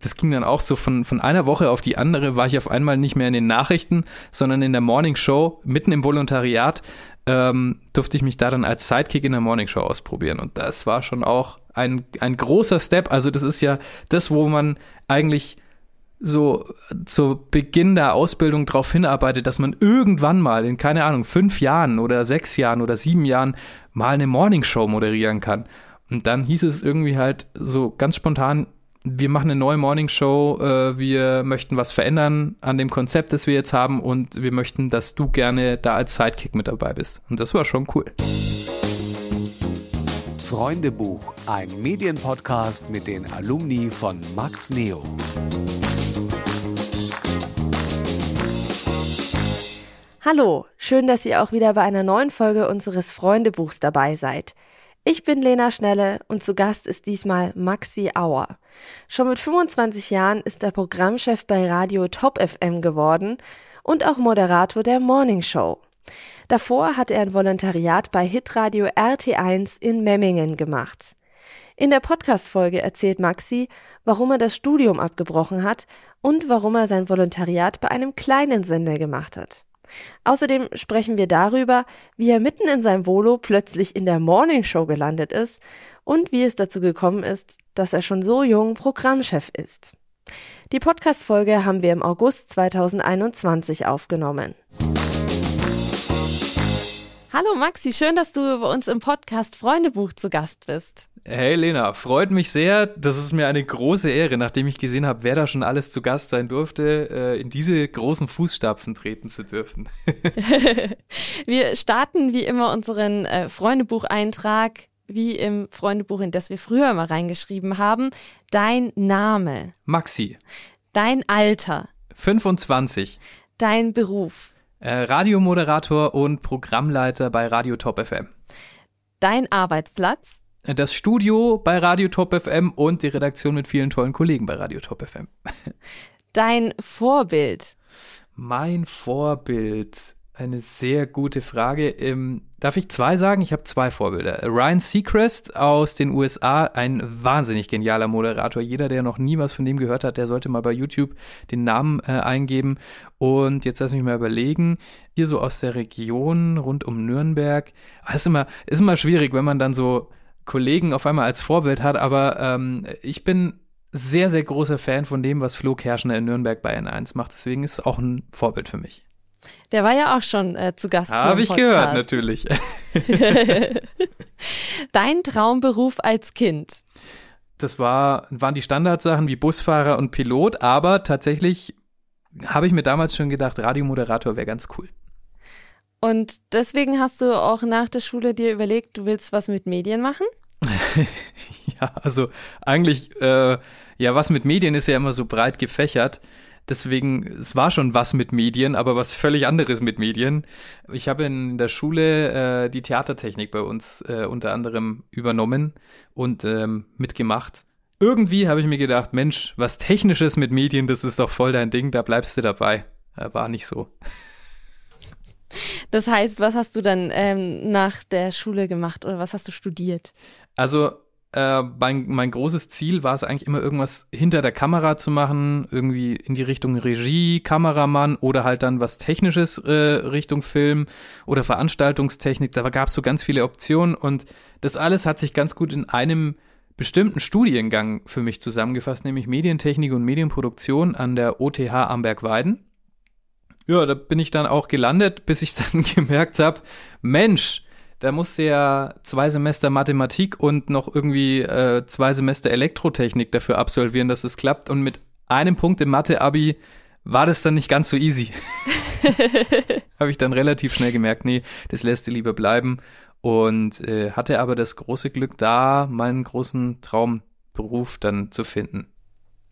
das ging dann auch so von, von einer Woche auf die andere, war ich auf einmal nicht mehr in den Nachrichten, sondern in der Morning Show, mitten im Volontariat, ähm, durfte ich mich da dann als Sidekick in der Morning Show ausprobieren. Und das war schon auch ein, ein großer Step. Also das ist ja das, wo man eigentlich so zu Beginn der Ausbildung darauf hinarbeitet, dass man irgendwann mal in, keine Ahnung, fünf Jahren oder sechs Jahren oder sieben Jahren mal eine Morning Show moderieren kann. Und dann hieß es irgendwie halt so ganz spontan, wir machen eine neue Morning Show, äh, wir möchten was verändern an dem Konzept, das wir jetzt haben und wir möchten, dass du gerne da als Sidekick mit dabei bist. Und das war schon cool. Freundebuch, ein Medienpodcast mit den Alumni von Max Neo. Hallo, schön, dass ihr auch wieder bei einer neuen Folge unseres Freundebuchs dabei seid. Ich bin Lena Schnelle und zu Gast ist diesmal Maxi Auer. Schon mit 25 Jahren ist er Programmchef bei Radio Top FM geworden und auch Moderator der Morning Show. Davor hat er ein Volontariat bei Hitradio RT1 in Memmingen gemacht. In der Podcast-Folge erzählt Maxi, warum er das Studium abgebrochen hat und warum er sein Volontariat bei einem kleinen Sender gemacht hat. Außerdem sprechen wir darüber, wie er mitten in seinem Volo plötzlich in der Morning Show gelandet ist und wie es dazu gekommen ist, dass er schon so jung Programmchef ist. Die Podcast-Folge haben wir im August 2021 aufgenommen. Hallo Maxi, schön, dass du bei uns im Podcast Freundebuch zu Gast bist. Hey Lena, freut mich sehr. Das ist mir eine große Ehre, nachdem ich gesehen habe, wer da schon alles zu Gast sein durfte, äh, in diese großen Fußstapfen treten zu dürfen. wir starten wie immer unseren äh, Freundebucheintrag, wie im Freundebuch, in das wir früher mal reingeschrieben haben. Dein Name. Maxi. Dein Alter. 25. Dein Beruf. Äh, Radiomoderator und Programmleiter bei Radio Top FM. Dein Arbeitsplatz das Studio bei Radio Top FM und die Redaktion mit vielen tollen Kollegen bei Radio Top FM. Dein Vorbild? Mein Vorbild. Eine sehr gute Frage. Ähm, darf ich zwei sagen? Ich habe zwei Vorbilder. Ryan Seacrest aus den USA, ein wahnsinnig genialer Moderator. Jeder, der noch nie was von dem gehört hat, der sollte mal bei YouTube den Namen äh, eingeben. Und jetzt lass mich mal überlegen. Hier so aus der Region rund um Nürnberg. Es ist immer, ist immer schwierig, wenn man dann so Kollegen auf einmal als Vorbild hat, aber ähm, ich bin sehr, sehr großer Fan von dem, was Flo Kerschner in Nürnberg bei N1 macht. Deswegen ist es auch ein Vorbild für mich. Der war ja auch schon äh, zu Gast. Habe ich gehört, natürlich. Dein Traumberuf als Kind? Das war, waren die Standardsachen wie Busfahrer und Pilot, aber tatsächlich habe ich mir damals schon gedacht, Radiomoderator wäre ganz cool. Und deswegen hast du auch nach der Schule dir überlegt, du willst was mit Medien machen? ja, also eigentlich, äh, ja, was mit Medien ist ja immer so breit gefächert. Deswegen, es war schon was mit Medien, aber was völlig anderes mit Medien. Ich habe in der Schule äh, die Theatertechnik bei uns äh, unter anderem übernommen und ähm, mitgemacht. Irgendwie habe ich mir gedacht, Mensch, was Technisches mit Medien, das ist doch voll dein Ding, da bleibst du dabei. Äh, war nicht so. Das heißt, was hast du dann ähm, nach der Schule gemacht oder was hast du studiert? Also äh, mein, mein großes Ziel war es eigentlich immer irgendwas hinter der Kamera zu machen, irgendwie in die Richtung Regie, Kameramann oder halt dann was Technisches äh, Richtung Film oder Veranstaltungstechnik. Da gab es so ganz viele Optionen und das alles hat sich ganz gut in einem bestimmten Studiengang für mich zusammengefasst, nämlich Medientechnik und Medienproduktion an der OTH Amberg-Weiden. Ja, da bin ich dann auch gelandet, bis ich dann gemerkt habe, Mensch, da musste ja zwei Semester Mathematik und noch irgendwie äh, zwei Semester Elektrotechnik dafür absolvieren, dass es klappt. Und mit einem Punkt im Mathe-Abi war das dann nicht ganz so easy. Habe ich dann relativ schnell gemerkt, nee, das lässt dir lieber bleiben. Und äh, hatte aber das große Glück, da meinen großen Traumberuf dann zu finden.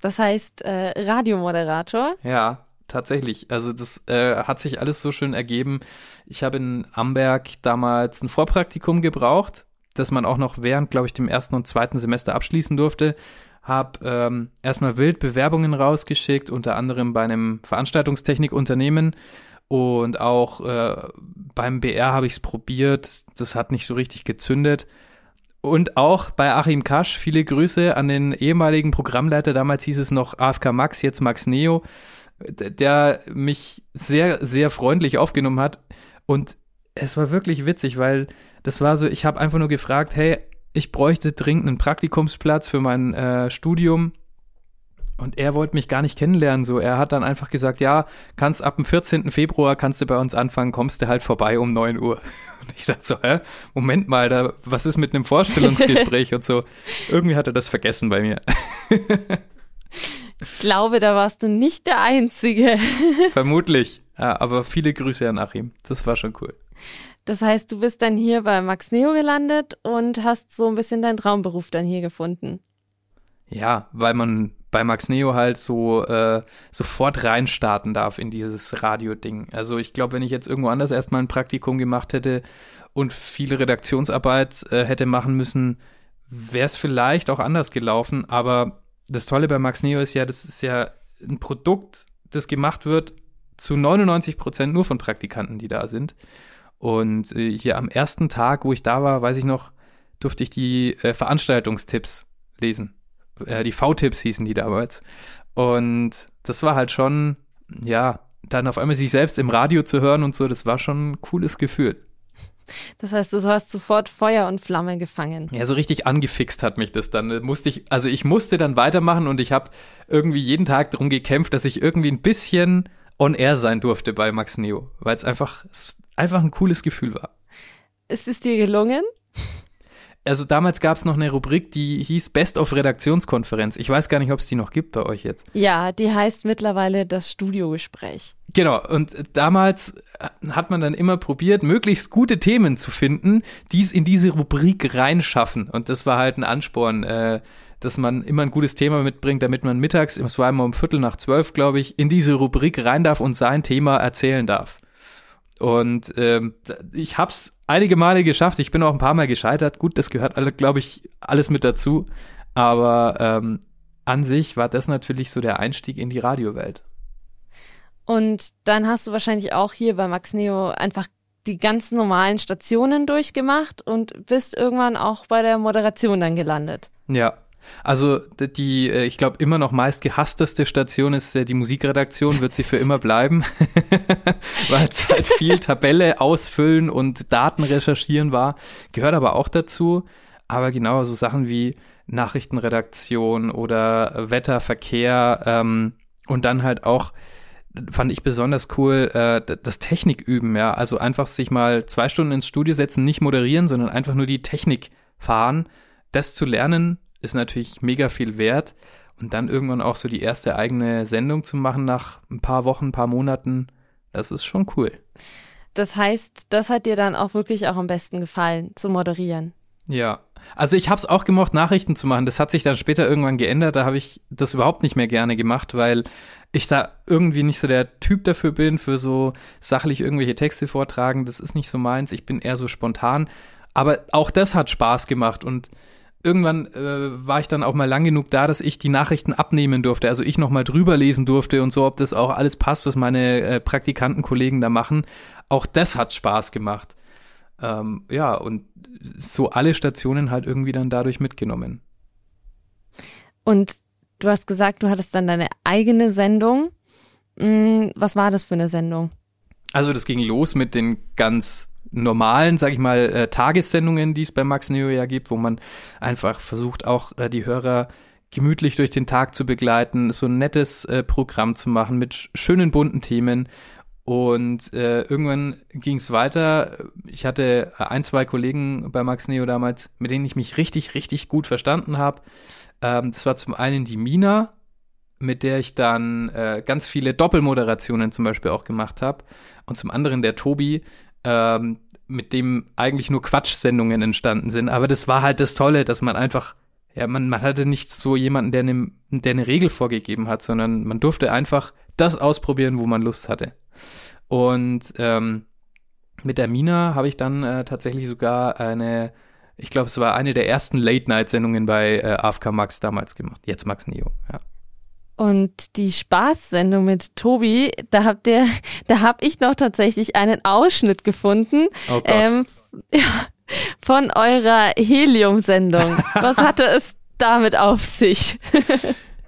Das heißt, äh, Radiomoderator? Ja, tatsächlich. Also das äh, hat sich alles so schön ergeben. Ich habe in Amberg damals ein Vorpraktikum gebraucht, das man auch noch während, glaube ich, dem ersten und zweiten Semester abschließen durfte. Hab ähm, erstmal wild Bewerbungen rausgeschickt, unter anderem bei einem Veranstaltungstechnikunternehmen und auch äh, beim BR habe ich es probiert. Das hat nicht so richtig gezündet. Und auch bei Achim Kasch, viele Grüße an den ehemaligen Programmleiter, damals hieß es noch AFK Max, jetzt Max Neo, der mich sehr, sehr freundlich aufgenommen hat. Und es war wirklich witzig, weil das war so, ich habe einfach nur gefragt, hey, ich bräuchte dringend einen Praktikumsplatz für mein äh, Studium. Und er wollte mich gar nicht kennenlernen, so. Er hat dann einfach gesagt, ja, kannst ab dem 14. Februar kannst du bei uns anfangen, kommst du halt vorbei um 9 Uhr. Und ich dachte so, hä? Moment mal, da, was ist mit einem Vorstellungsgespräch und so? Irgendwie hat er das vergessen bei mir. ich glaube, da warst du nicht der Einzige. Vermutlich. Ja, aber viele Grüße an Achim. Das war schon cool. Das heißt, du bist dann hier bei Max Neo gelandet und hast so ein bisschen deinen Traumberuf dann hier gefunden. Ja, weil man bei Max Neo halt so äh, sofort reinstarten darf in dieses Radio-Ding. Also ich glaube, wenn ich jetzt irgendwo anders erstmal ein Praktikum gemacht hätte und viele Redaktionsarbeit äh, hätte machen müssen, wäre es vielleicht auch anders gelaufen. Aber das Tolle bei Max Neo ist ja, das ist ja ein Produkt, das gemacht wird zu 99 Prozent nur von Praktikanten, die da sind. Und äh, hier am ersten Tag, wo ich da war, weiß ich noch, durfte ich die äh, Veranstaltungstipps lesen äh, die V-Tipps hießen die damals. Und das war halt schon, ja, dann auf einmal sich selbst im Radio zu hören und so, das war schon ein cooles Gefühl. Das heißt, du hast sofort Feuer und Flamme gefangen. Ja, so richtig angefixt hat mich das dann. Musste ich, also ich musste dann weitermachen und ich habe irgendwie jeden Tag darum gekämpft, dass ich irgendwie ein bisschen on air sein durfte bei Max Neo, weil es einfach, einfach ein cooles Gefühl war. Ist es dir gelungen? Also damals gab es noch eine Rubrik, die hieß Best of Redaktionskonferenz. Ich weiß gar nicht, ob es die noch gibt bei euch jetzt. Ja, die heißt mittlerweile das Studiogespräch. Genau, und damals hat man dann immer probiert, möglichst gute Themen zu finden, die es in diese Rubrik reinschaffen. Und das war halt ein Ansporn, äh, dass man immer ein gutes Thema mitbringt, damit man mittags, es war immer um Viertel nach zwölf, glaube ich, in diese Rubrik rein darf und sein Thema erzählen darf. Und ähm, ich hab's einige Male geschafft. Ich bin auch ein paar Mal gescheitert. Gut, das gehört alle, glaube ich, alles mit dazu. Aber ähm, an sich war das natürlich so der Einstieg in die Radiowelt. Und dann hast du wahrscheinlich auch hier bei Max Neo einfach die ganz normalen Stationen durchgemacht und bist irgendwann auch bei der Moderation dann gelandet. Ja, also die, äh, ich glaube, immer noch meist gehassteste Station ist äh, die Musikredaktion, wird sie für immer bleiben, weil es halt viel Tabelle ausfüllen und Daten recherchieren war. Gehört aber auch dazu. Aber genau so Sachen wie Nachrichtenredaktion oder Wetter, Verkehr ähm, und dann halt auch fand ich besonders cool, äh, das Techniküben, ja. Also einfach sich mal zwei Stunden ins Studio setzen, nicht moderieren, sondern einfach nur die Technik fahren. Das zu lernen, ist natürlich mega viel wert. Und dann irgendwann auch so die erste eigene Sendung zu machen nach ein paar Wochen, ein paar Monaten, das ist schon cool. Das heißt, das hat dir dann auch wirklich auch am besten gefallen, zu moderieren. Ja, also ich habe es auch gemocht, Nachrichten zu machen. Das hat sich dann später irgendwann geändert. Da habe ich das überhaupt nicht mehr gerne gemacht, weil ich da irgendwie nicht so der Typ dafür bin, für so sachlich irgendwelche Texte vortragen. Das ist nicht so meins. Ich bin eher so spontan. Aber auch das hat Spaß gemacht und irgendwann äh, war ich dann auch mal lang genug da, dass ich die Nachrichten abnehmen durfte. Also ich nochmal drüber lesen durfte und so, ob das auch alles passt, was meine äh, Praktikantenkollegen da machen. Auch das hat Spaß gemacht. Ähm, ja, und so alle Stationen halt irgendwie dann dadurch mitgenommen. Und du hast gesagt, du hattest dann deine eigene Sendung. Hm, was war das für eine Sendung? Also das ging los mit den ganz normalen, sag ich mal, äh, Tagessendungen, die es bei Max Neo ja gibt, wo man einfach versucht, auch äh, die Hörer gemütlich durch den Tag zu begleiten, so ein nettes äh, Programm zu machen mit schönen bunten Themen. Und äh, irgendwann ging es weiter. Ich hatte ein, zwei Kollegen bei Max Neo damals, mit denen ich mich richtig, richtig gut verstanden habe. Ähm, das war zum einen die Mina, mit der ich dann äh, ganz viele Doppelmoderationen zum Beispiel auch gemacht habe. Und zum anderen der Tobi, ähm, mit dem eigentlich nur Quatschsendungen entstanden sind. Aber das war halt das Tolle, dass man einfach, ja, man, man hatte nicht so jemanden, der eine, der eine Regel vorgegeben hat, sondern man durfte einfach das ausprobieren, wo man Lust hatte. Und ähm, mit der Mina habe ich dann äh, tatsächlich sogar eine, ich glaube, es war eine der ersten Late-Night-Sendungen bei äh, AFK Max damals gemacht. Jetzt Max Neo, ja. Und die Spaßsendung mit Tobi, da habt ihr, da hab ich noch tatsächlich einen Ausschnitt gefunden. Oh. Ähm, ja, von eurer Helium-Sendung. Was hatte es damit auf sich?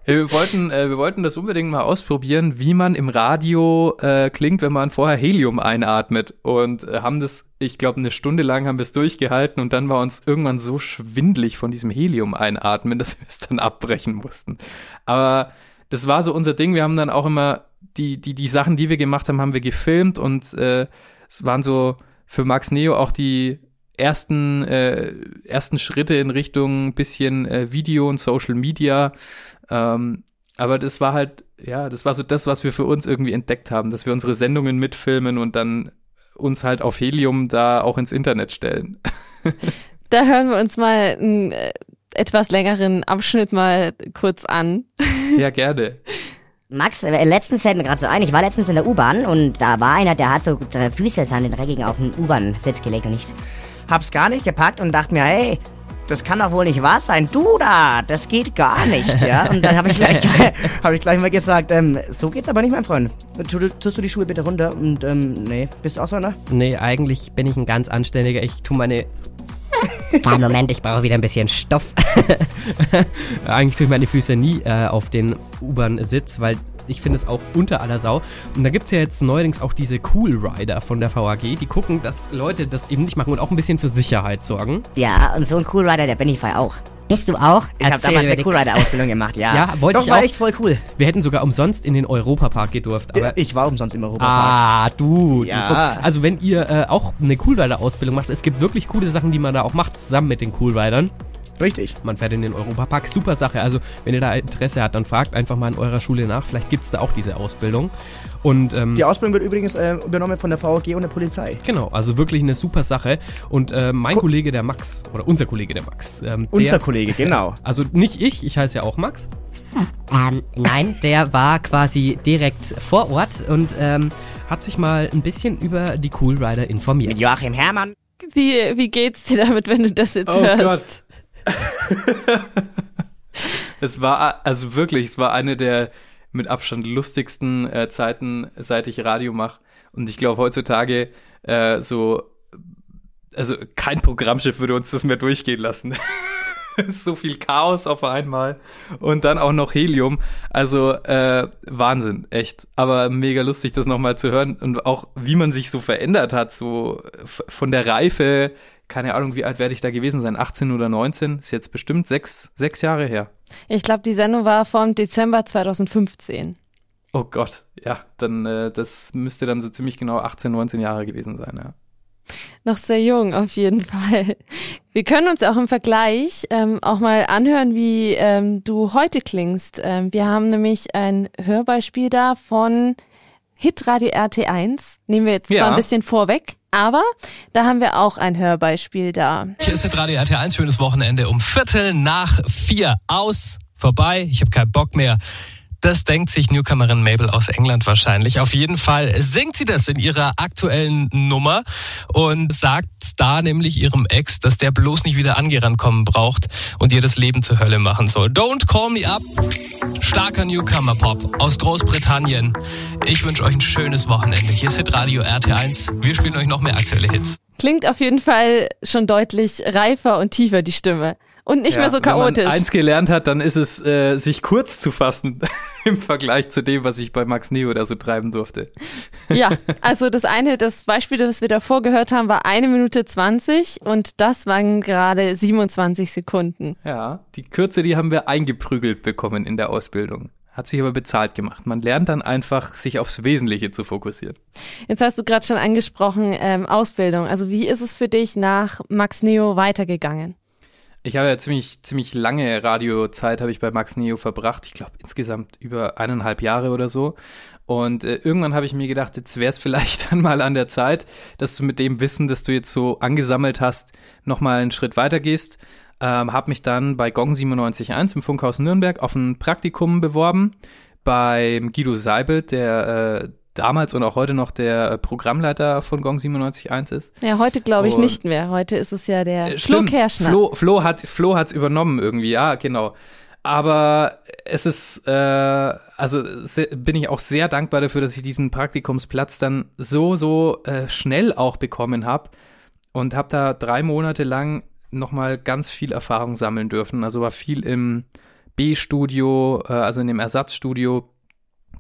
Wir wollten, äh, wir wollten das unbedingt mal ausprobieren, wie man im Radio äh, klingt, wenn man vorher Helium einatmet. Und äh, haben das, ich glaube, eine Stunde lang haben wir es durchgehalten und dann war uns irgendwann so schwindlig von diesem Helium einatmen, dass wir es dann abbrechen mussten. Aber das war so unser Ding. Wir haben dann auch immer die, die, die Sachen, die wir gemacht haben, haben wir gefilmt und äh, es waren so für Max Neo auch die ersten, äh, ersten Schritte in Richtung bisschen äh, Video und Social Media. Ähm, aber das war halt, ja, das war so das, was wir für uns irgendwie entdeckt haben, dass wir unsere Sendungen mitfilmen und dann uns halt auf Helium da auch ins Internet stellen. Da hören wir uns mal einen äh, etwas längeren Abschnitt mal kurz an. Ja, gerne. Max, äh, letztens fällt mir gerade so ein, ich war letztens in der U-Bahn und da war einer, der hat so drei Füße den dreckigen auf den U-Bahn-Sitz gelegt und ich hab's gar nicht gepackt und dachte mir, hey, das kann doch wohl nicht wahr sein. Du da, das geht gar nicht, ja. Und dann habe ich, gleich, hab ich gleich mal gesagt, ähm, so geht's aber nicht, mein Freund. Tu, tust du die Schuhe bitte runter und, ähm, nee, bist du auch so einer? Nee, eigentlich bin ich ein ganz anständiger. Ich tu meine Ah, Moment, ich brauche wieder ein bisschen Stoff. Eigentlich tue ich meine Füße nie äh, auf den U-Bahn-Sitz, weil ich finde es auch unter aller Sau. Und da gibt es ja jetzt neuerdings auch diese Cool Rider von der VAG, die gucken, dass Leute das eben nicht machen und auch ein bisschen für Sicherheit sorgen. Ja, und so ein Cool Rider, der bin ich auch. Bist du auch? Ich habe damals eine Cool Rider Ausbildung gemacht, ja. Ja, wollte Doch, ich war auch. echt voll cool. Wir hätten sogar umsonst in den Europapark gedurft, aber ich war umsonst im Europapark. Ah, du. Ja. du also wenn ihr äh, auch eine Coolrider-Ausbildung macht, es gibt wirklich coole Sachen, die man da auch macht, zusammen mit den Coolridern. Richtig. Man fährt in den Europapark. Super Sache. Also, wenn ihr da Interesse habt, dann fragt einfach mal in eurer Schule nach. Vielleicht gibt es da auch diese Ausbildung. Und, ähm, Die Ausbildung wird übrigens äh, übernommen von der VAG und der Polizei. Genau, also wirklich eine super Sache. Und äh, mein Ko- Kollege, der Max, oder unser Kollege, der Max. Ähm, Unser der, Kollege, genau. Also nicht ich, ich heiße ja auch Max. Ähm, nein, der war quasi direkt vor Ort und ähm, Hat sich mal ein bisschen über die Coolrider informiert. Mit Joachim Herrmann. Wie, wie geht's dir damit, wenn du das jetzt Oh hörst? Es war also wirklich, es war eine der mit Abstand lustigsten äh, Zeiten, seit ich Radio mache. Und ich glaube heutzutage äh, so, also kein Programmschiff würde uns das mehr durchgehen lassen. so viel Chaos auf einmal und dann auch noch Helium. Also äh, Wahnsinn, echt. Aber mega lustig, das nochmal zu hören und auch wie man sich so verändert hat, so von der Reife. Keine Ahnung, wie alt werde ich da gewesen sein? 18 oder 19? Ist jetzt bestimmt sechs, sechs Jahre her. Ich glaube, die Sendung war vom Dezember 2015. Oh Gott, ja, dann äh, das müsste dann so ziemlich genau 18, 19 Jahre gewesen sein, ja. Noch sehr jung, auf jeden Fall. Wir können uns auch im Vergleich ähm, auch mal anhören, wie ähm, du heute klingst. Ähm, wir haben nämlich ein Hörbeispiel da von Hitradio RT1. Nehmen wir jetzt zwar Ja. ein bisschen vorweg, aber da haben wir auch ein Hörbeispiel da. Hier ist Radio RT1, schönes Wochenende um Viertel nach vier. Aus, vorbei, ich habe keinen Bock mehr. Das denkt sich Newcomerin Mabel aus England wahrscheinlich. Auf jeden Fall singt sie das in ihrer aktuellen Nummer und sagt da nämlich ihrem Ex, dass der bloß nicht wieder angerannt kommen braucht und ihr das Leben zur Hölle machen soll. Don't call me up. Starker Newcomer-Pop aus Großbritannien. Ich wünsche euch ein schönes Wochenende. Hier ist Hitradio RT1. Wir spielen euch noch mehr aktuelle Hits. Klingt auf jeden Fall schon deutlich reifer und tiefer, die Stimme. Und nicht ja, mehr so Wenn chaotisch. man eins gelernt hat, dann ist es, äh, sich kurz zu fassen im Vergleich zu dem, was ich bei Max Neo da so treiben durfte. Ja, also das eine, das Beispiel, das wir davor gehört haben, war eine Minute 20 und das waren gerade 27 Sekunden. Ja, die Kürze, die haben wir eingeprügelt bekommen in der Ausbildung. Hat sich aber bezahlt gemacht. Man lernt dann einfach, sich aufs Wesentliche zu fokussieren. Jetzt hast du gerade schon angesprochen, ähm, Ausbildung. Also wie ist es für dich nach Max Neo weitergegangen? Ich habe ja ziemlich, ziemlich lange Radiozeit habe ich bei Max Neo verbracht. Ich glaube insgesamt über eineinhalb Jahre oder so. Und äh, irgendwann habe ich mir gedacht, jetzt wäre es vielleicht dann mal an der Zeit, dass du mit dem Wissen, das du jetzt so angesammelt hast, nochmal einen Schritt weiter gehst. Ähm, habe mich dann bei Gong 97.1 im Funkhaus Nürnberg auf ein Praktikum beworben beim Guido Seibel, der äh, damals und auch heute noch der Programmleiter von Gong 97.1 ist. Ja, heute glaube ich Und- nicht mehr. Heute ist es ja der Äh, Flo stimmt. Kerschner. Flo, Flo hat Flo hat's übernommen irgendwie, ja, genau. Aber es ist, äh, also se, bin ich auch sehr dankbar dafür, dass ich diesen Praktikumsplatz dann so, so äh, schnell auch bekommen habe. und habe da drei Monate lang nochmal ganz viel Erfahrung sammeln dürfen. Also war viel im B-Studio, äh, also in dem Ersatzstudio,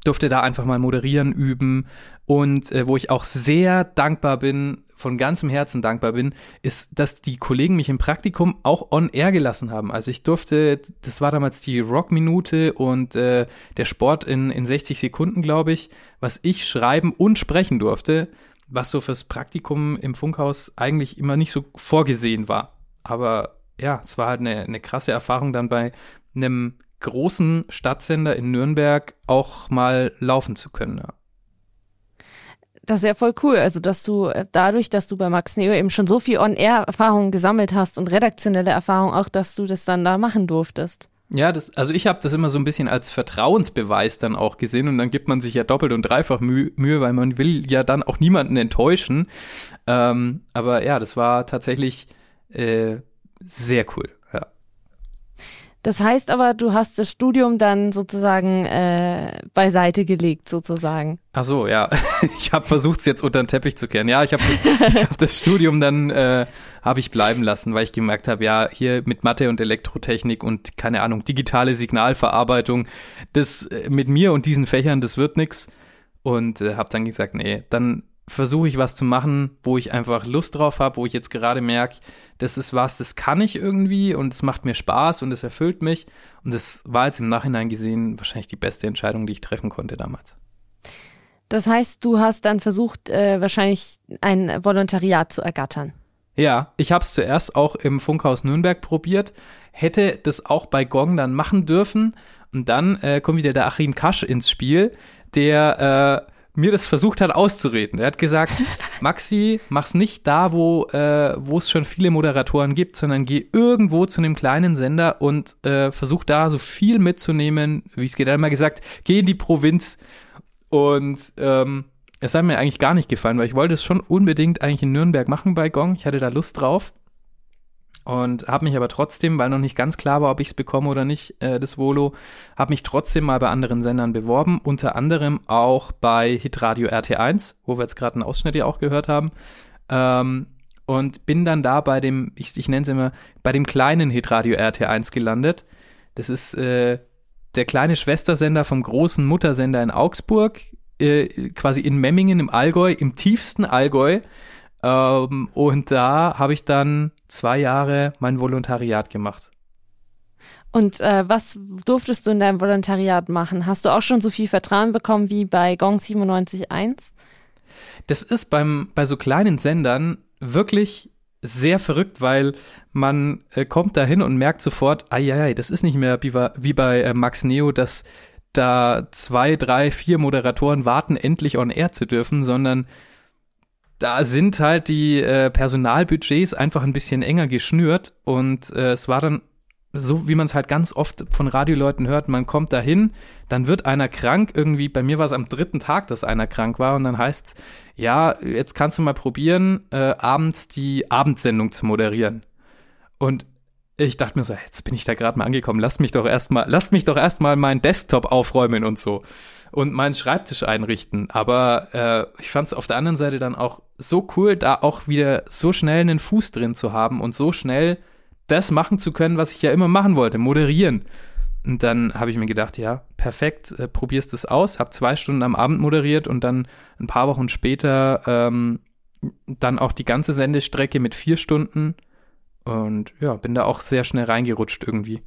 durfte da einfach mal moderieren, üben und äh, wo ich auch sehr dankbar bin, von ganzem Herzen dankbar bin, ist, dass die Kollegen mich im Praktikum auch on air gelassen haben. Also ich durfte, das war damals die Rock-Minute und äh, der Sport in, in 60 Sekunden, glaube ich, was ich schreiben und sprechen durfte, was so fürs Praktikum im Funkhaus eigentlich immer nicht so vorgesehen war. Aber ja, es war halt eine, eine krasse Erfahrung, dann bei einem großen Stadtsender in Nürnberg auch mal laufen zu können. Ja. Das ist ja voll cool. Also, dass du äh, dadurch, dass du bei Max Neo eben schon so viel On-Air-Erfahrung gesammelt hast und redaktionelle Erfahrung auch, dass du das dann da machen durftest. Ja, das, also ich habe das immer so ein bisschen als Vertrauensbeweis dann auch gesehen und dann gibt man sich ja doppelt und dreifach Mühe, Mühe weil man will ja dann auch niemanden enttäuschen. Ähm, aber ja, das war tatsächlich äh, sehr cool. Das heißt aber, du hast das Studium dann sozusagen äh, beiseite gelegt, sozusagen. Ach so, ja. Ich habe versucht, es jetzt unter den Teppich zu kehren. Ja, ich habe das, hab das Studium dann äh, habe ich bleiben lassen, weil ich gemerkt habe, ja, hier mit Mathe und Elektrotechnik und keine Ahnung, digitale Signalverarbeitung, das äh, mit mir und diesen Fächern, das wird nix. Und äh, habe dann gesagt, nee, dann versuche ich was zu machen, wo ich einfach Lust drauf habe, wo ich jetzt gerade merke, das ist was, das kann ich irgendwie und es macht mir Spaß und es erfüllt mich. Und das war jetzt im Nachhinein gesehen wahrscheinlich die beste Entscheidung, die ich treffen konnte damals. Das heißt, du hast dann versucht, äh, wahrscheinlich ein Volontariat zu ergattern. Ja, ich habe es zuerst auch im Funkhaus Nürnberg probiert, hätte das auch bei Gong dann machen dürfen. Und dann äh, kommt wieder der Achim Kasch ins Spiel, der äh, mir das versucht hat auszureden. Er hat gesagt, Maxi, mach's nicht da, wo äh, wo es schon viele Moderatoren gibt, sondern geh irgendwo zu einem kleinen Sender und äh, versuch da so viel mitzunehmen, wie es geht. Er hat mal gesagt, geh in die Provinz. Und ähm, es hat mir eigentlich gar nicht gefallen, weil ich wollte es schon unbedingt eigentlich in Nürnberg machen bei Gong. Ich hatte da Lust drauf und habe mich aber trotzdem, weil noch nicht ganz klar war, ob ich es bekomme oder nicht, äh, das Volo, habe mich trotzdem mal bei anderen Sendern beworben, unter anderem auch bei Hitradio RT1, wo wir jetzt gerade einen Ausschnitt ja auch gehört haben. Ähm, und bin dann da bei dem, ich, ich nenne es immer, bei dem kleinen Hitradio RT1 gelandet. Das ist äh, der kleine Schwestersender vom großen Muttersender in Augsburg, äh, quasi in Memmingen im Allgäu, im tiefsten Allgäu. Ähm, und da habe ich dann zwei Jahre mein Volontariat gemacht. Und äh, was durftest du in deinem Volontariat machen? Hast du auch schon so viel Vertrauen bekommen wie bei Gong 97.1? Das ist beim, bei so kleinen Sendern wirklich sehr verrückt, weil man äh, kommt da hin und merkt sofort, ai, das ist nicht mehr wie, wie bei äh, Max Neo, dass da zwei, drei, vier Moderatoren warten, endlich on air zu dürfen, sondern da sind halt die äh, Personalbudgets einfach ein bisschen enger geschnürt und äh, es war dann so, wie man es halt ganz oft von Radioleuten hört, man kommt dahin, dann wird einer krank, irgendwie, bei mir war es am dritten Tag, dass einer krank war und dann heißt ja, jetzt kannst du mal probieren, äh, abends die Abendsendung zu moderieren. Und ich dachte mir so, jetzt bin ich da gerade mal angekommen, lass mich doch erstmal, lass mich doch erstmal meinen Desktop aufräumen und so und meinen Schreibtisch einrichten. Aber äh, ich fand es auf der anderen Seite dann auch so cool, da auch wieder so schnell einen Fuß drin zu haben und so schnell das machen zu können, was ich ja immer machen wollte, moderieren. Und dann habe ich mir gedacht, ja, perfekt, äh, probierst es aus, habe zwei Stunden am Abend moderiert und dann ein paar Wochen später ähm, dann auch die ganze Sendestrecke mit vier Stunden und ja, bin da auch sehr schnell reingerutscht irgendwie.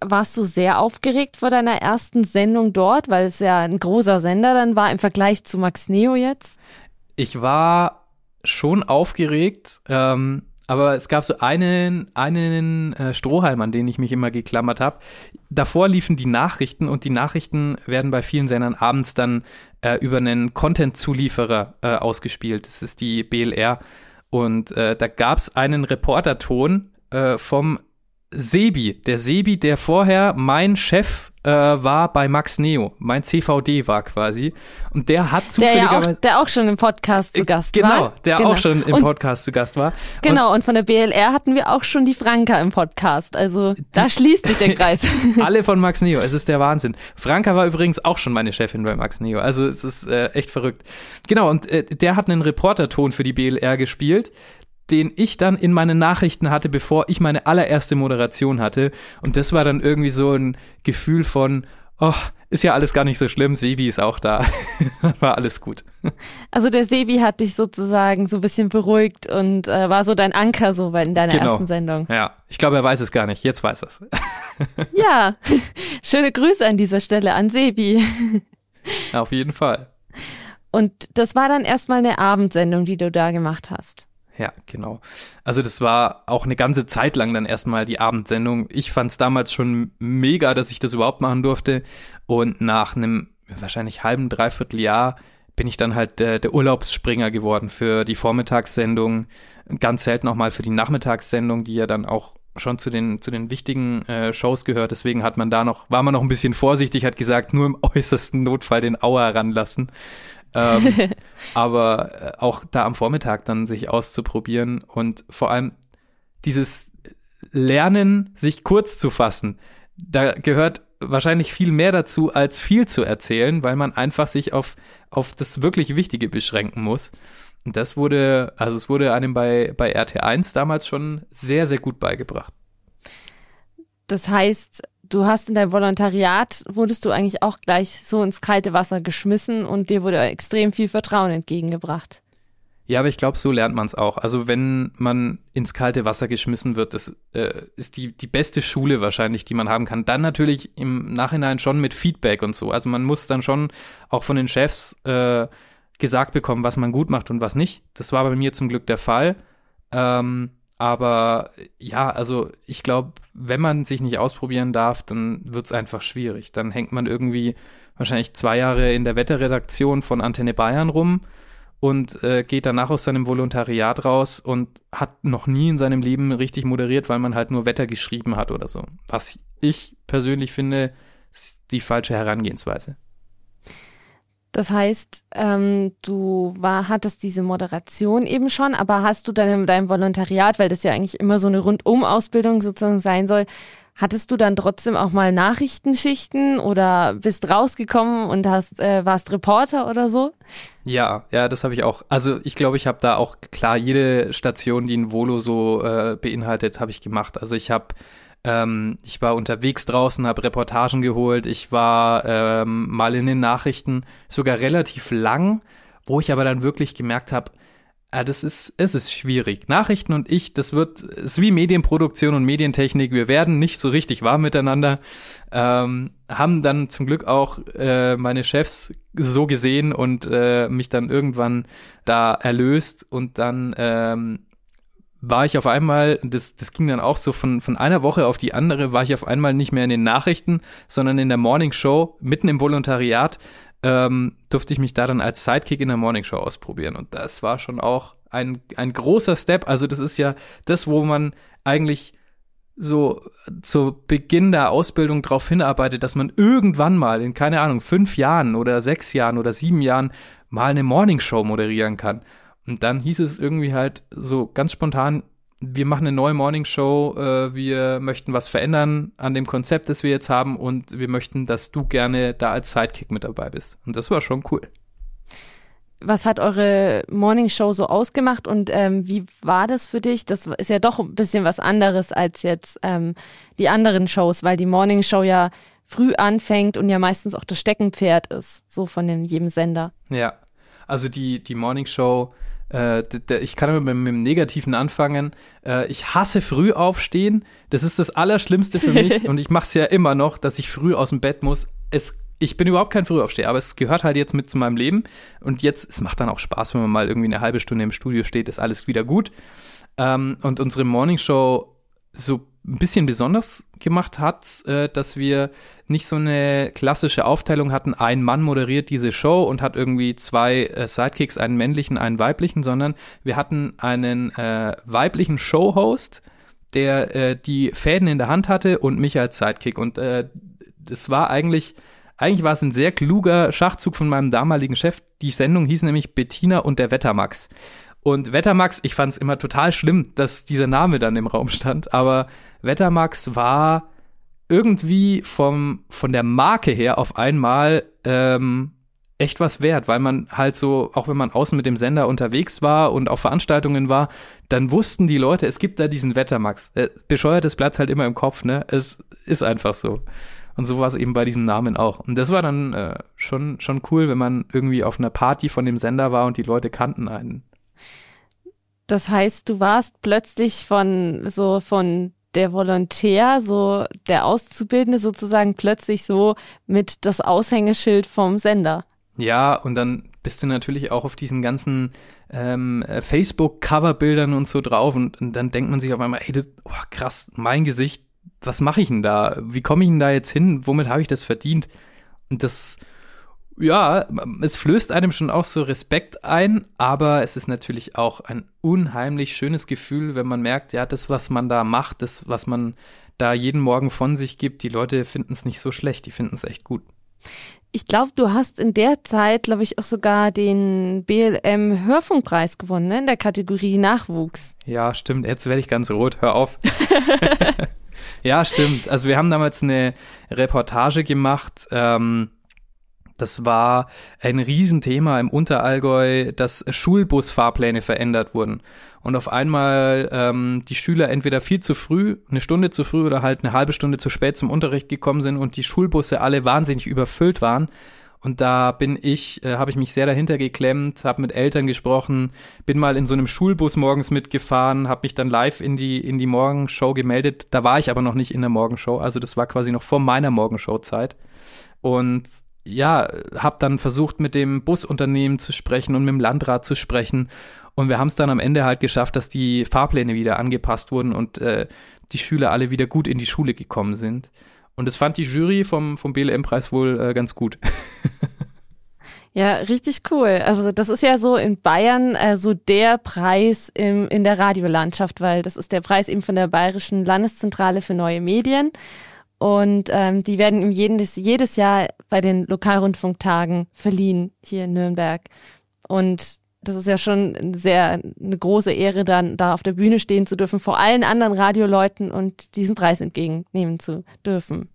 Warst du sehr aufgeregt vor deiner ersten Sendung dort, weil es ja ein großer Sender dann war im Vergleich zu Max Neo jetzt? Ich war schon aufgeregt, ähm, aber es gab so einen, einen äh, Strohhalm, an den ich mich immer geklammert habe. Davor liefen die Nachrichten und die Nachrichten werden bei vielen Sendern abends dann äh, über einen Content-Zulieferer äh, ausgespielt. Das ist die BLR. Und äh, da gab es einen Reporterton äh, vom Sebi, der Sebi, der vorher mein Chef äh, war bei Max Neo, mein CVD war quasi. Und der hat zufälligerweise. Der, ja auch, der auch schon im Podcast zu Gast genau, war. Genau, der auch schon im und, Podcast zu Gast war. Genau, und, und, von der BLR hatten wir auch schon die Franka im Podcast. Also die, da schließt sich der Kreis. alle von Max Neo, es ist der Wahnsinn. Franka war übrigens auch schon meine Chefin bei Max Neo. Also es ist äh, echt verrückt. Genau, und äh, der hat einen Reporterton für die BLR gespielt den ich dann in meinen Nachrichten hatte, bevor ich meine allererste Moderation hatte. Und das war dann irgendwie so ein Gefühl von, oh, ist ja alles gar nicht so schlimm, Sebi ist auch da. war alles gut. Also der Sebi hat dich sozusagen so ein bisschen beruhigt und äh, war so dein Anker so in deiner genau. ersten Sendung. Ja, ich glaube, er weiß es gar nicht. Jetzt weiß er es. ja, schöne Grüße an dieser Stelle an Sebi. Auf jeden Fall. Und das war dann erstmal eine Abendsendung, die du da gemacht hast. Ja, genau. Also das war auch eine ganze Zeit lang dann erstmal die Abendsendung. Ich fand es damals schon mega, dass ich das überhaupt machen durfte. Und nach einem wahrscheinlich halben, dreiviertel Jahr bin ich dann halt der, der Urlaubsspringer geworden für die Vormittagssendung, ganz selten auch mal für die Nachmittagssendung, die ja dann auch schon zu den zu den wichtigen äh, Shows gehört. Deswegen hat man da noch war man noch ein bisschen vorsichtig, hat gesagt, nur im äußersten Notfall den Auer ranlassen ähm, aber äh, auch da am Vormittag dann sich auszuprobieren und vor allem dieses Lernen, sich kurz zu fassen, da gehört wahrscheinlich viel mehr dazu, als viel zu erzählen, weil man einfach sich auf, auf das wirklich Wichtige beschränken muss. Und das wurde, also es wurde einem bei, bei RT1 damals schon sehr, sehr gut beigebracht. Das heißt, du hast in deinem Volontariat, wurdest du eigentlich auch gleich so ins kalte Wasser geschmissen und dir wurde extrem viel Vertrauen entgegengebracht. Ja, aber ich glaube, so lernt man es auch. Also wenn man ins kalte Wasser geschmissen wird, das äh, ist die, die beste Schule wahrscheinlich, die man haben kann. Dann natürlich im Nachhinein schon mit Feedback und so. Also man muss dann schon auch von den Chefs äh, gesagt bekommen, was man gut macht und was nicht. Das war bei mir zum Glück der Fall. Ähm, aber ja, also ich glaube, wenn man sich nicht ausprobieren darf, dann wird es einfach schwierig. Dann hängt man irgendwie wahrscheinlich zwei Jahre in der Wetterredaktion von Antenne Bayern rum und äh, geht danach aus seinem Volontariat raus und hat noch nie in seinem Leben richtig moderiert, weil man halt nur Wetter geschrieben hat oder so. Was ich persönlich finde, ist die falsche Herangehensweise. Das heißt, ähm, du war, hattest diese Moderation eben schon, aber hast du dann in deinem Volontariat, weil das ja eigentlich immer so eine Rundum-Ausbildung sozusagen sein soll, hattest du dann trotzdem auch mal Nachrichtenschichten oder bist rausgekommen und hast äh, warst Reporter oder so? Ja, ja, das habe ich auch. Also ich glaube, ich habe da auch klar jede Station, die ein Volo so äh, beinhaltet, habe ich gemacht. Also ich habe ähm, ich war unterwegs draußen, habe Reportagen geholt. Ich war ähm, mal in den Nachrichten, sogar relativ lang, wo ich aber dann wirklich gemerkt habe, ja, ah, das ist, es ist schwierig. Nachrichten und ich, das wird, ist wie Medienproduktion und Medientechnik. Wir werden nicht so richtig warm miteinander. Ähm, haben dann zum Glück auch äh, meine Chefs so gesehen und äh, mich dann irgendwann da erlöst und dann ähm, war ich auf einmal, das, das ging dann auch so von, von einer Woche auf die andere, war ich auf einmal nicht mehr in den Nachrichten, sondern in der Morning Show, mitten im Volontariat, ähm, durfte ich mich da dann als Sidekick in der Morning Show ausprobieren. Und das war schon auch ein, ein großer Step. Also das ist ja das, wo man eigentlich so zu Beginn der Ausbildung darauf hinarbeitet, dass man irgendwann mal in, keine Ahnung, fünf Jahren oder sechs Jahren oder sieben Jahren mal eine Morning Show moderieren kann. Und dann hieß es irgendwie halt so ganz spontan, wir machen eine neue Morning Show, äh, wir möchten was verändern an dem Konzept, das wir jetzt haben und wir möchten, dass du gerne da als Sidekick mit dabei bist. Und das war schon cool. Was hat eure Morning Show so ausgemacht und ähm, wie war das für dich? Das ist ja doch ein bisschen was anderes als jetzt ähm, die anderen Shows, weil die Morning Show ja früh anfängt und ja meistens auch das Steckenpferd ist, so von dem, jedem Sender. Ja, also die, die Morning Show ich kann mit, mit dem Negativen anfangen. Äh, ich hasse früh aufstehen. Das ist das Allerschlimmste für mich. und ich mache es ja immer noch, dass ich früh aus dem Bett muss. Es, ich bin überhaupt kein Frühaufsteher, aber es gehört halt jetzt mit zu meinem Leben. Und jetzt, es macht dann auch Spaß, wenn man mal irgendwie eine halbe Stunde im Studio steht, ist alles wieder gut. Ähm, und unsere Morning Show so ein bisschen besonders gemacht hat, äh, dass wir nicht so eine klassische Aufteilung hatten, ein Mann moderiert diese Show und hat irgendwie zwei äh, Sidekicks, einen männlichen, einen weiblichen, sondern wir hatten einen äh, weiblichen Showhost, der äh, die Fäden in der Hand hatte und mich als Sidekick. Und äh, das war eigentlich, eigentlich war es ein sehr kluger Schachzug von meinem damaligen Chef. Die Sendung hieß nämlich Bettina und der Wettermax. Und Wettermax, ich fand es immer total schlimm, dass dieser Name dann im Raum stand, aber Wettermax war irgendwie vom, von der Marke her auf einmal ähm, echt was wert, weil man halt so, auch wenn man außen mit dem Sender unterwegs war und auf Veranstaltungen war, dann wussten die Leute, es gibt da diesen Wettermax. Äh, bescheuertes bleibt halt immer im Kopf, ne? Es ist einfach so. Und so war es eben bei diesem Namen auch. Und das war dann äh, schon, schon cool, wenn man irgendwie auf einer Party von dem Sender war und die Leute kannten einen. Das heißt, du warst plötzlich von so von der Volontär, so der Auszubildende sozusagen plötzlich so mit das Aushängeschild vom Sender. Ja, und dann bist du natürlich auch auf diesen ganzen ähm, Facebook-Coverbildern und so drauf und, und, dann denkt man sich auf einmal, ey, das, oh, krass, mein Gesicht, was mache ich denn da? Wie komme ich denn da jetzt hin? Womit habe ich das verdient? Und das, ja, es flößt einem schon auch so Respekt ein, aber es ist natürlich auch ein unheimlich schönes Gefühl, wenn man merkt, ja, das, was man da macht, das, was man da jeden Morgen von sich gibt, die Leute finden es nicht so schlecht, die finden es echt gut. Ich glaube, du hast in der Zeit, glaube ich, auch sogar den BLM Hörfunkpreis gewonnen, ne? in der Kategorie Nachwuchs. Ja, stimmt. Jetzt werde ich ganz rot. Hör auf. ja, stimmt. Also wir haben damals eine Reportage gemacht. Ähm, das war ein Riesenthema im Unterallgäu, dass Schulbusfahrpläne verändert wurden. Und auf einmal ähm, die Schüler entweder viel zu früh, eine Stunde zu früh oder halt eine halbe Stunde zu spät zum Unterricht gekommen sind und die Schulbusse alle wahnsinnig überfüllt waren. Und da bin ich, äh, habe ich mich sehr dahinter geklemmt, habe mit Eltern gesprochen, bin mal in so einem Schulbus morgens mitgefahren, habe mich dann live in die in die Morgenshow gemeldet. Da war ich aber noch nicht in der Morgenshow, also das war quasi noch vor meiner Morgenshow-Zeit. Und ja, habe dann versucht, mit dem Busunternehmen zu sprechen und mit dem Landrat zu sprechen. Und wir haben es dann am Ende halt geschafft, dass die Fahrpläne wieder angepasst wurden und äh, die Schüler alle wieder gut in die Schule gekommen sind. Und das fand die Jury vom, vom BLM-Preis wohl äh, ganz gut. Ja, richtig cool. Also das ist ja so in Bayern äh, so der Preis im, in der Radiolandschaft, weil das ist der Preis eben von der Bayerischen Landeszentrale für neue Medien. Und ähm, die werden jedes, jedes Jahr bei den Lokalrundfunktagen verliehen hier in Nürnberg. Und das ist ja schon sehr eine große Ehre, dann da auf der Bühne stehen zu dürfen, vor allen anderen Radioleuten und diesen Preis entgegennehmen zu dürfen.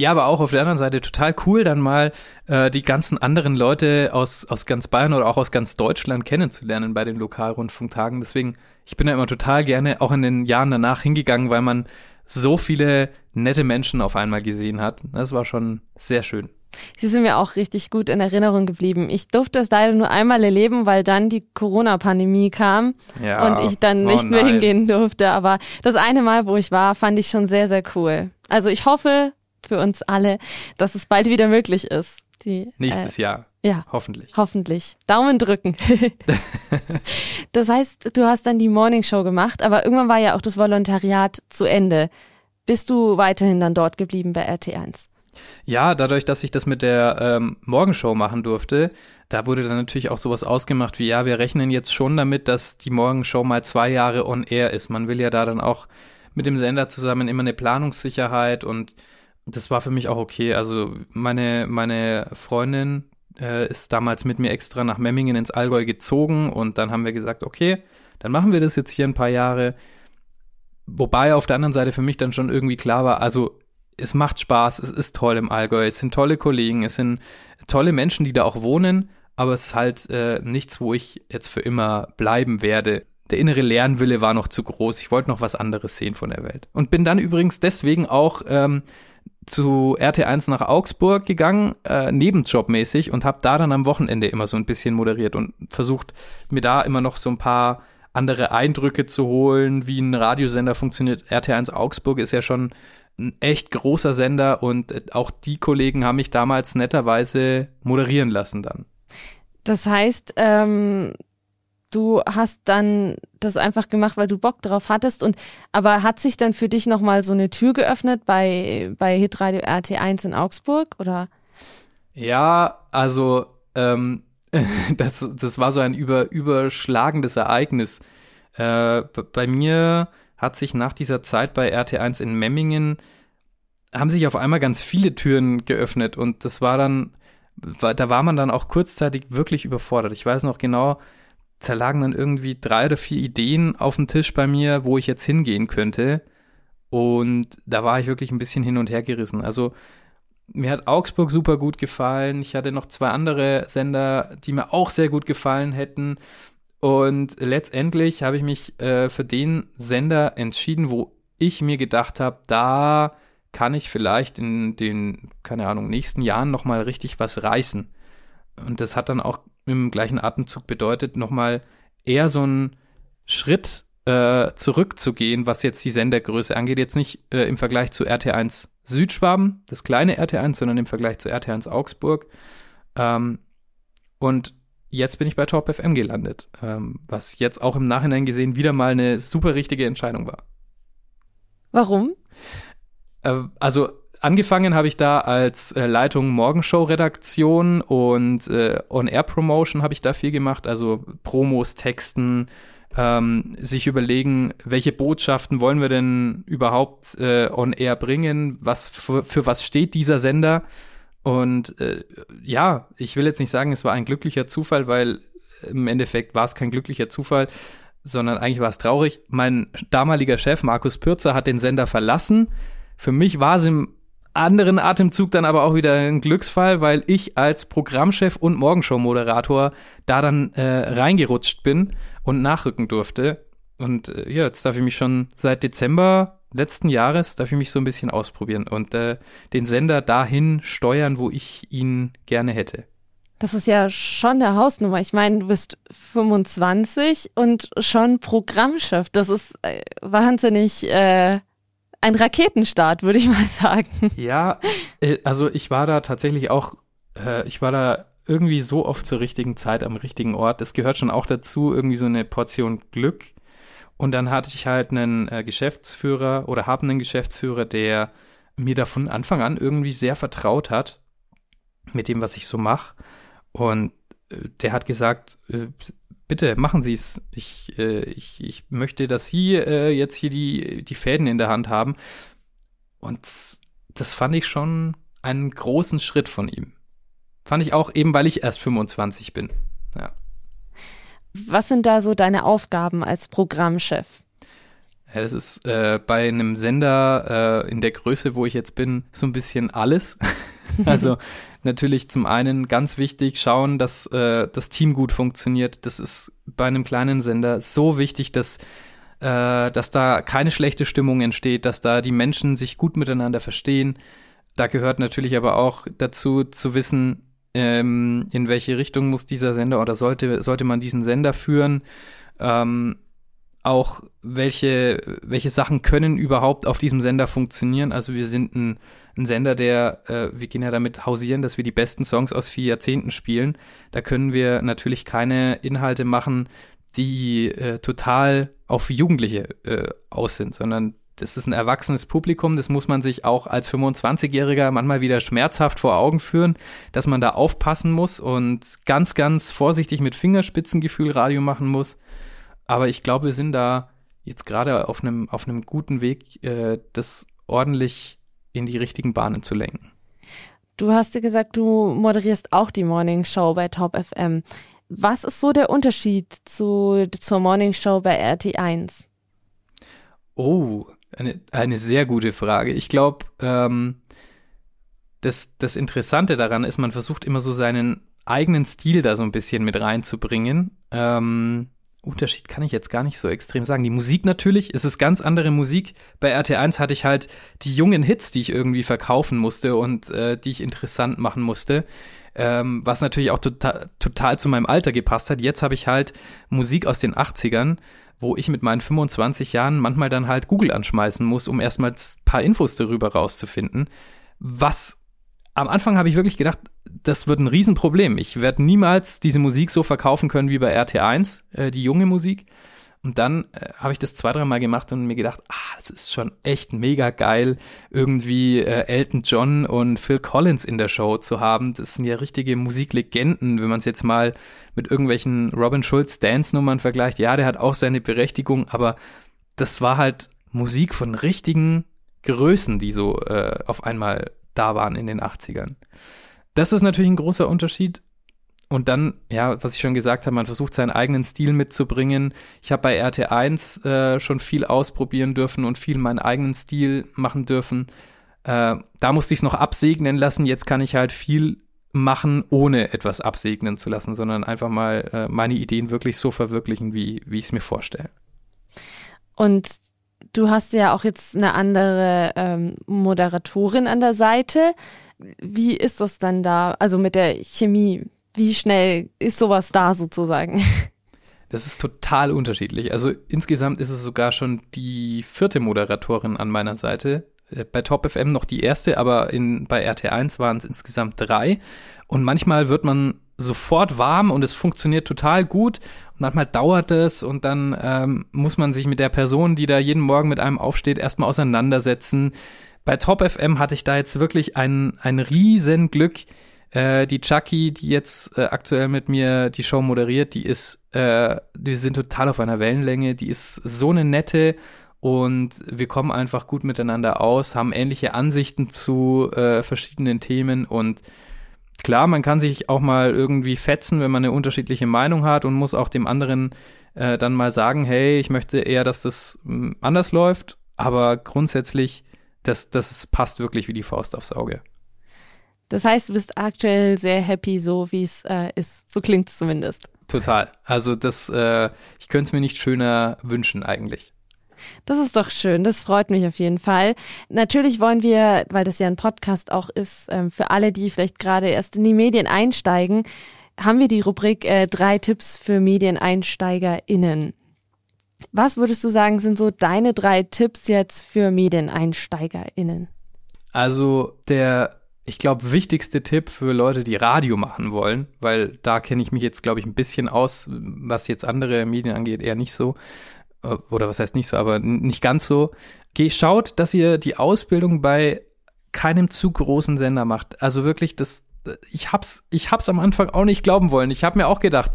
Ja, aber auch auf der anderen Seite total cool, dann mal äh, die ganzen anderen Leute aus, aus ganz Bayern oder auch aus ganz Deutschland kennenzulernen bei den Lokalrundfunktagen. Deswegen, ich bin da immer total gerne auch in den Jahren danach hingegangen, weil man so viele nette Menschen auf einmal gesehen hat. Das war schon sehr schön. Sie sind mir auch richtig gut in Erinnerung geblieben. Ich durfte es leider nur einmal erleben, weil dann die Corona-Pandemie kam ja, und ich dann nicht oh mehr hingehen durfte. Aber das eine Mal, wo ich war, fand ich schon sehr, sehr cool. Also ich hoffe für uns alle, dass es bald wieder möglich ist. Die, Nächstes äh, Jahr. Ja. Hoffentlich. Hoffentlich. Daumen drücken. das heißt, du hast dann die Morning Show gemacht, aber irgendwann war ja auch das Volontariat zu Ende. Bist du weiterhin dann dort geblieben bei RT1? Ja, dadurch, dass ich das mit der ähm, Morgenshow machen durfte, da wurde dann natürlich auch sowas ausgemacht wie, ja, wir rechnen jetzt schon damit, dass die Morgenshow mal zwei Jahre on air ist. Man will ja da dann auch mit dem Sender zusammen immer eine Planungssicherheit und das war für mich auch okay. Also meine, meine Freundin, äh, ist damals mit mir extra nach Memmingen ins Allgäu gezogen und dann haben wir gesagt, okay, dann machen wir das jetzt hier ein paar Jahre. Wobei auf der anderen Seite für mich dann schon irgendwie klar war, also es macht Spaß, es ist toll im Allgäu, es sind tolle Kollegen, es sind tolle Menschen, die da auch wohnen, aber es ist halt äh, nichts, wo ich jetzt für immer bleiben werde. Der innere Lernwille war noch zu groß. Ich wollte noch was anderes sehen von der Welt. Und bin dann übrigens deswegen auch ähm, zu RT1 nach Augsburg gegangen, äh, nebenjobmäßig und habe da dann am Wochenende immer so ein bisschen moderiert und versucht, mir da immer noch so ein paar andere Eindrücke zu holen, wie ein Radiosender funktioniert. RT1 Augsburg ist ja schon ein echt großer Sender und äh, auch die Kollegen haben mich damals netterweise moderieren lassen dann. Das heißt, ähm, du hast dann das einfach gemacht, weil du Bock drauf hattest und aber hat sich dann für dich nochmal so eine Tür geöffnet bei bei Hitradio RT1 in Augsburg oder? Ja, also ähm, das das war so ein über überschlagendes Ereignis. Äh, bei mir hat sich nach dieser Zeit bei RT1 in Memmingen haben sich auf einmal ganz viele Türen geöffnet und das war dann da war man dann auch kurzzeitig wirklich überfordert. Ich weiß noch genau, zerlagen dann irgendwie drei oder vier Ideen auf dem Tisch bei mir, wo ich jetzt hingehen könnte. Und da war ich wirklich ein bisschen hin und her gerissen. Also mir hat Augsburg super gut gefallen. Ich hatte noch zwei andere Sender, die mir auch sehr gut gefallen hätten. Und letztendlich habe ich mich äh, für den Sender entschieden, wo ich mir gedacht habe, da kann ich vielleicht in den, keine Ahnung, nächsten Jahren nochmal richtig was reißen. Und das hat dann auch im gleichen Atemzug bedeutet, nochmal eher so einen Schritt äh, zurückzugehen, was jetzt die Sendergröße angeht. Jetzt nicht äh, im Vergleich zu RT1 Südschwaben, das kleine RT1, sondern im Vergleich zu RT1 Augsburg. Ähm, und jetzt bin ich bei Top FM gelandet, ähm, was jetzt auch im Nachhinein gesehen wieder mal eine super richtige Entscheidung war. Warum? Äh, also angefangen habe ich da als äh, Leitung Morgenshow-Redaktion und äh, On-Air-Promotion habe ich da viel gemacht, also Promos, Texten, ähm, sich überlegen, welche Botschaften wollen wir denn überhaupt äh, on-air bringen, was für, für was steht dieser Sender. Und äh, ja, ich will jetzt nicht sagen, es war ein glücklicher Zufall, weil im Endeffekt war es kein glücklicher Zufall, sondern eigentlich war es traurig. Mein damaliger Chef, Markus Pürzer, hat den Sender verlassen. Für mich war es im anderen Atemzug dann aber auch wieder ein Glücksfall, weil ich als Programmchef und Morgenshow-Moderator da dann äh, reingerutscht bin und nachrücken durfte. Und äh, ja, jetzt darf ich mich schon seit Dezember letzten Jahres, darf ich mich so ein bisschen ausprobieren und äh, den Sender dahin steuern, wo ich ihn gerne hätte. Das ist ja schon der Hausnummer. Ich meine, du bist 25 und schon Programmchef. Das ist äh, wahnsinnig äh, ein Raketenstart, würde ich mal sagen. Ja, äh, also ich war da tatsächlich auch, äh, ich war da irgendwie so oft zur richtigen Zeit am richtigen Ort. Es gehört schon auch dazu, irgendwie so eine Portion Glück. Und dann hatte ich halt einen äh, Geschäftsführer oder habe einen Geschäftsführer, der mir da von Anfang an irgendwie sehr vertraut hat mit dem, was ich so mache. Und äh, der hat gesagt, äh, bitte machen Sie es. Ich, äh, ich, ich möchte, dass Sie äh, jetzt hier die, die Fäden in der Hand haben. Und das fand ich schon einen großen Schritt von ihm. Fand ich auch eben, weil ich erst 25 bin. Ja. Was sind da so deine Aufgaben als Programmchef? Das ist äh, bei einem Sender äh, in der Größe, wo ich jetzt bin, so ein bisschen alles. also natürlich zum einen ganz wichtig schauen, dass äh, das Team gut funktioniert. Das ist bei einem kleinen Sender so wichtig, dass äh, dass da keine schlechte Stimmung entsteht, dass da die Menschen sich gut miteinander verstehen. Da gehört natürlich aber auch dazu zu wissen, ähm, in welche Richtung muss dieser Sender oder sollte sollte man diesen Sender führen. Ähm, auch welche, welche Sachen können überhaupt auf diesem Sender funktionieren. Also wir sind ein, ein Sender, der, äh, wir gehen ja damit hausieren, dass wir die besten Songs aus vier Jahrzehnten spielen. Da können wir natürlich keine Inhalte machen, die äh, total auf Jugendliche äh, aus sind, sondern das ist ein erwachsenes Publikum, das muss man sich auch als 25-Jähriger manchmal wieder schmerzhaft vor Augen führen, dass man da aufpassen muss und ganz, ganz vorsichtig mit Fingerspitzengefühl Radio machen muss. Aber ich glaube, wir sind da jetzt gerade auf einem, auf einem guten Weg, äh, das ordentlich in die richtigen Bahnen zu lenken. Du hast dir gesagt, du moderierst auch die Morning Show bei Top FM. Was ist so der Unterschied zu, zur Morning Show bei RT1? Oh, eine, eine sehr gute Frage. Ich glaube, ähm, das, das Interessante daran ist, man versucht immer so seinen eigenen Stil da so ein bisschen mit reinzubringen. Ähm, Unterschied kann ich jetzt gar nicht so extrem sagen. Die Musik natürlich, ist es ganz andere Musik. Bei RT1 hatte ich halt die jungen Hits, die ich irgendwie verkaufen musste und äh, die ich interessant machen musste. Ähm, was natürlich auch total, total zu meinem Alter gepasst hat. Jetzt habe ich halt Musik aus den 80ern, wo ich mit meinen 25 Jahren manchmal dann halt Google anschmeißen muss, um erstmal ein paar Infos darüber rauszufinden. Was am Anfang habe ich wirklich gedacht, das wird ein Riesenproblem. Ich werde niemals diese Musik so verkaufen können wie bei RT1, äh, die junge Musik. Und dann äh, habe ich das zwei, dreimal gemacht und mir gedacht, ah, das ist schon echt mega geil, irgendwie äh, Elton John und Phil Collins in der Show zu haben. Das sind ja richtige Musiklegenden, wenn man es jetzt mal mit irgendwelchen Robin Schulz Dance-Nummern vergleicht. Ja, der hat auch seine Berechtigung, aber das war halt Musik von richtigen Größen, die so äh, auf einmal da waren in den 80ern. Das ist natürlich ein großer Unterschied. Und dann, ja, was ich schon gesagt habe, man versucht seinen eigenen Stil mitzubringen. Ich habe bei RT1 äh, schon viel ausprobieren dürfen und viel meinen eigenen Stil machen dürfen. Äh, da musste ich es noch absegnen lassen. Jetzt kann ich halt viel machen, ohne etwas absegnen zu lassen, sondern einfach mal äh, meine Ideen wirklich so verwirklichen, wie, wie ich es mir vorstelle. Und du hast ja auch jetzt eine andere ähm, Moderatorin an der Seite. Wie ist das dann da? Also mit der Chemie? Wie schnell ist sowas da sozusagen? Das ist total unterschiedlich. Also insgesamt ist es sogar schon die vierte Moderatorin an meiner Seite. Äh, bei Top FM noch die erste, aber in, bei RT1 waren es insgesamt drei. Und manchmal wird man sofort warm und es funktioniert total gut. Und manchmal dauert es und dann ähm, muss man sich mit der Person, die da jeden Morgen mit einem aufsteht, erstmal auseinandersetzen. Bei Top FM hatte ich da jetzt wirklich ein, ein riesen Glück. Äh, die Chucky, die jetzt äh, aktuell mit mir die Show moderiert, die ist, äh, die sind total auf einer Wellenlänge. Die ist so eine nette und wir kommen einfach gut miteinander aus, haben ähnliche Ansichten zu äh, verschiedenen Themen und klar, man kann sich auch mal irgendwie fetzen, wenn man eine unterschiedliche Meinung hat und muss auch dem anderen äh, dann mal sagen, hey, ich möchte eher, dass das hm, anders läuft, aber grundsätzlich, das, das passt wirklich wie die Faust aufs Auge. Das heißt, du bist aktuell sehr happy, so wie es äh, ist. So klingt es zumindest. Total. Also das, äh, ich könnte es mir nicht schöner wünschen eigentlich. Das ist doch schön, das freut mich auf jeden Fall. Natürlich wollen wir, weil das ja ein Podcast auch ist, ähm, für alle, die vielleicht gerade erst in die Medien einsteigen, haben wir die Rubrik äh, drei Tipps für MedieneinsteigerInnen. Was würdest du sagen, sind so deine drei Tipps jetzt für MedieneinsteigerInnen? Also der ich glaube, wichtigste Tipp für Leute, die Radio machen wollen, weil da kenne ich mich jetzt, glaube ich, ein bisschen aus, was jetzt andere Medien angeht, eher nicht so. Äh, oder was heißt nicht so, aber nicht ganz so. Schaut, dass ihr die Ausbildung bei keinem zu großen Sender macht. Also wirklich, das, ich hab's, ich hab's am Anfang auch nicht glauben wollen. Ich habe mir auch gedacht,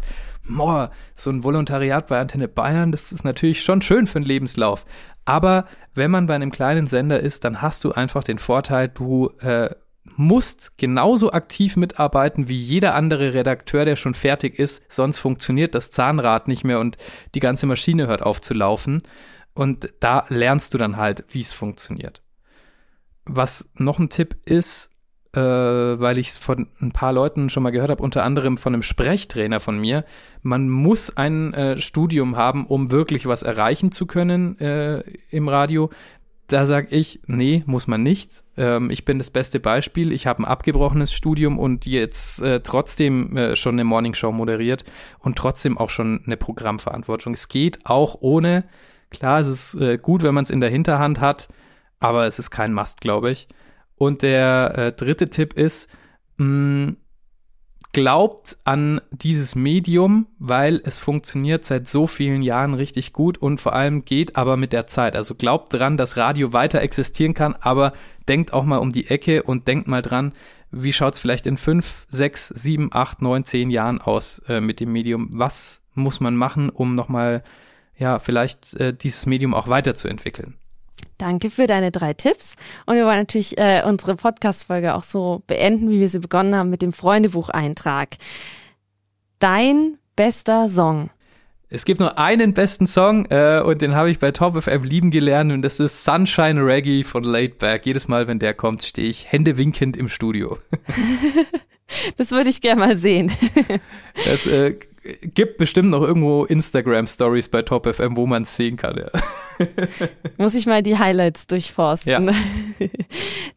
boah, so ein Volontariat bei Antenne Bayern, das ist natürlich schon schön für einen Lebenslauf. Aber wenn man bei einem kleinen Sender ist, dann hast du einfach den Vorteil, du äh, musst genauso aktiv mitarbeiten wie jeder andere Redakteur, der schon fertig ist, sonst funktioniert das Zahnrad nicht mehr und die ganze Maschine hört auf zu laufen. Und da lernst du dann halt, wie es funktioniert. Was noch ein Tipp ist, äh, weil ich es von ein paar Leuten schon mal gehört habe, unter anderem von einem Sprechtrainer von mir, man muss ein äh, Studium haben, um wirklich was erreichen zu können äh, im Radio da sage ich, nee, muss man nicht. Ähm, ich bin das beste Beispiel. Ich habe ein abgebrochenes Studium und jetzt äh, trotzdem äh, schon eine Morningshow moderiert und trotzdem auch schon eine Programmverantwortung. Es geht auch ohne. Klar, es ist äh, gut, wenn man es in der Hinterhand hat, aber es ist kein Must, glaube ich. Und der äh, dritte Tipp ist, mh, mm, glaubt an dieses Medium, weil es funktioniert seit so vielen Jahren richtig gut und vor allem geht aber mit der Zeit. Also glaubt dran, dass Radio weiter existieren kann, aber denkt auch mal um die Ecke und denkt mal dran, wie schaut es vielleicht in fünf, sechs, sieben, acht, neun, zehn Jahren aus äh, mit dem Medium? Was muss man machen, um nochmal, ja, vielleicht äh, dieses Medium auch weiterzuentwickeln? Danke für deine drei Tipps. Und wir wollen natürlich äh, unsere Podcast-Folge auch so beenden, wie wir sie begonnen haben mit dem Freundebucheintrag. Dein bester Song. Es gibt nur einen besten Song äh, und den habe ich bei Top FM lieben gelernt und das ist Sunshine Reggae von Laidback. Jedes Mal, wenn der kommt, stehe ich händewinkend im Studio. das würde ich gerne mal sehen. das äh, gibt bestimmt noch irgendwo Instagram-Stories bei Top FM, wo man es sehen kann. Ja. Muss ich mal die Highlights durchforsten. Ja.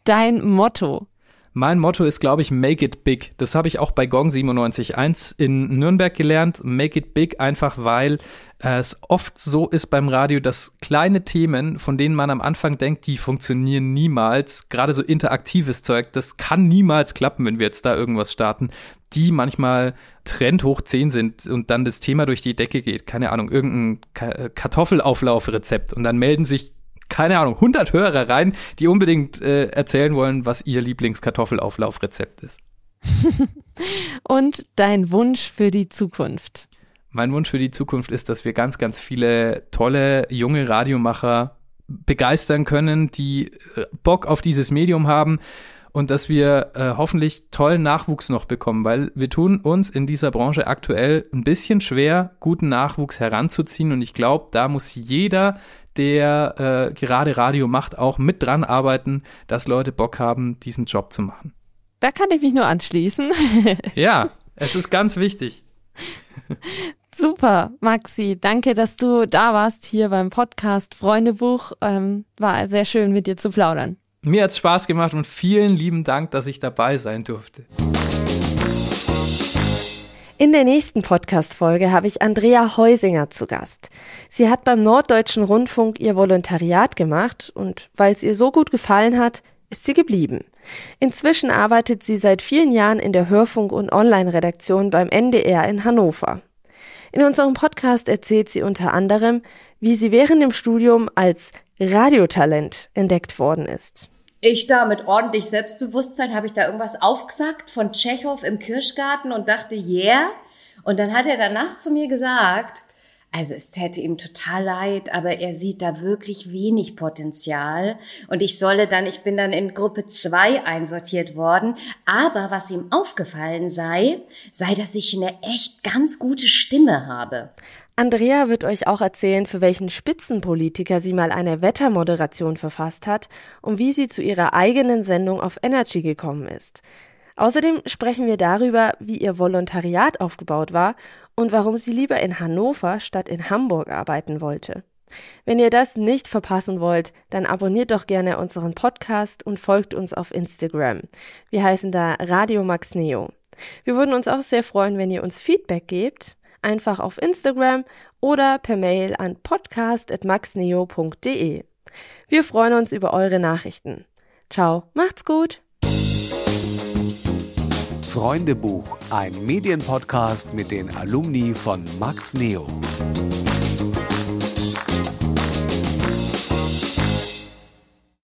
Dein Motto. Mein Motto ist, glaube ich, Make it big. Das habe ich auch bei Gong 97.1 in Nürnberg gelernt. Make it big einfach, weil äh, es oft so ist beim Radio, dass kleine Themen, von denen man am Anfang denkt, die funktionieren niemals, gerade so interaktives Zeug, das kann niemals klappen, wenn wir jetzt da irgendwas starten, die manchmal Trend hoch 10 sind und dann das Thema durch die Decke geht. Keine Ahnung, irgendein Kartoffelauflaufrezept und dann melden sich keine Ahnung, 100 Hörer rein, die unbedingt äh, erzählen wollen, was ihr Lieblingskartoffelauflaufrezept ist. Und dein Wunsch für die Zukunft? Mein Wunsch für die Zukunft ist, dass wir ganz, ganz viele tolle junge Radiomacher begeistern können, die äh, Bock auf dieses Medium haben und dass wir äh, hoffentlich tollen Nachwuchs noch bekommen, weil wir tun uns in dieser Branche aktuell ein bisschen schwer, guten Nachwuchs heranzuziehen und ich glaube, da muss jeder, der äh, gerade Radio macht, auch mit dran arbeiten, dass Leute Bock haben, diesen Job zu machen. Da kann ich mich nur anschließen. ja, es ist ganz wichtig. Super, Maxi. Danke, dass du da warst hier beim Podcast Freundebuch. Ähm, war sehr schön, mit dir zu plaudern. Mir hat es Spaß gemacht und vielen lieben Dank, dass ich dabei sein durfte. In der nächsten Podcast-Folge habe ich Andrea Heusinger zu Gast. Sie hat beim Norddeutschen Rundfunk ihr Volontariat gemacht und weil es ihr so gut gefallen hat, ist sie geblieben. Inzwischen arbeitet sie seit vielen Jahren in der Hörfunk- und Online-Redaktion beim NDR in Hannover. In unserem Podcast erzählt sie unter anderem, wie sie während dem Studium als Radiotalent entdeckt worden ist. Ich da mit ordentlich Selbstbewusstsein habe ich da irgendwas aufgesagt von Tschechow im Kirschgarten und dachte, yeah. Und dann hat er danach zu mir gesagt, also es täte ihm total leid, aber er sieht da wirklich wenig Potenzial. Und ich solle dann, ich bin dann in Gruppe 2 einsortiert worden. Aber was ihm aufgefallen sei, sei, dass ich eine echt ganz gute Stimme habe. Andrea wird euch auch erzählen, für welchen Spitzenpolitiker sie mal eine Wettermoderation verfasst hat und wie sie zu ihrer eigenen Sendung auf Energy gekommen ist. Außerdem sprechen wir darüber, wie ihr Volontariat aufgebaut war und warum sie lieber in Hannover statt in Hamburg arbeiten wollte. Wenn ihr das nicht verpassen wollt, dann abonniert doch gerne unseren Podcast und folgt uns auf Instagram. Wir heißen da Radio Max Neo. Wir würden uns auch sehr freuen, wenn ihr uns Feedback gebt, einfach auf Instagram oder per Mail an podcast@maxneo.de. Wir freuen uns über eure Nachrichten. Ciao, macht's gut. Freundebuch, ein Medienpodcast mit den Alumni von Max Neo.